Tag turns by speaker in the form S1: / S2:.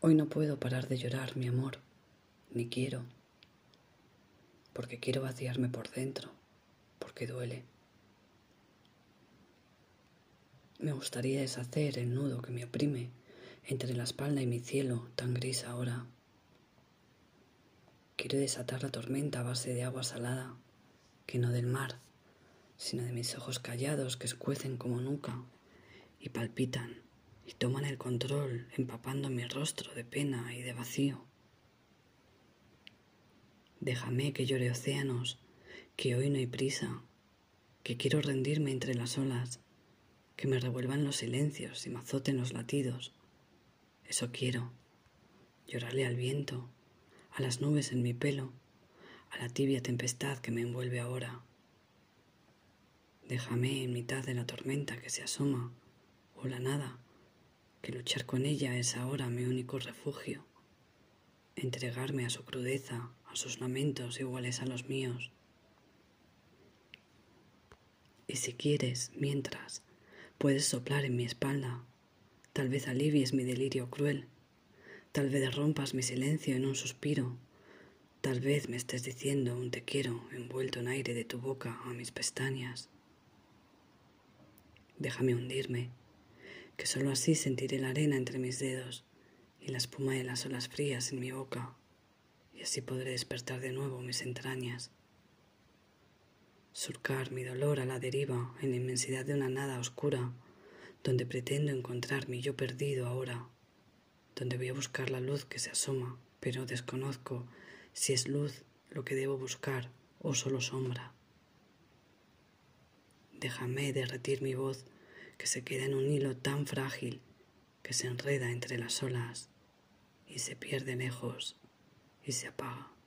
S1: Hoy no puedo parar de llorar, mi amor, ni quiero, porque quiero vaciarme por dentro, porque duele. Me gustaría deshacer el nudo que me oprime entre la espalda y mi cielo tan gris ahora. Quiero desatar la tormenta a base de agua salada, que no del mar, sino de mis ojos callados que escuecen como nuca y palpitan y toman el control empapando mi rostro de pena y de vacío. Déjame que llore océanos, que hoy no hay prisa, que quiero rendirme entre las olas que me revuelvan los silencios y me azoten los latidos. Eso quiero, llorarle al viento, a las nubes en mi pelo, a la tibia tempestad que me envuelve ahora. Déjame en mitad de la tormenta que se asoma, o la nada, que luchar con ella es ahora mi único refugio, entregarme a su crudeza, a sus lamentos iguales a los míos. Y si quieres, mientras, Puedes soplar en mi espalda, tal vez alivies mi delirio cruel, tal vez rompas mi silencio en un suspiro, tal vez me estés diciendo un te quiero envuelto en aire de tu boca a mis pestañas. Déjame hundirme, que sólo así sentiré la arena entre mis dedos y la espuma de las olas frías en mi boca, y así podré despertar de nuevo mis entrañas surcar mi dolor a la deriva en la inmensidad de una nada oscura, donde pretendo encontrar mi yo perdido ahora, donde voy a buscar la luz que se asoma, pero desconozco si es luz lo que debo buscar o solo sombra. Déjame derretir mi voz que se queda en un hilo tan frágil que se enreda entre las olas y se pierde lejos y se apaga.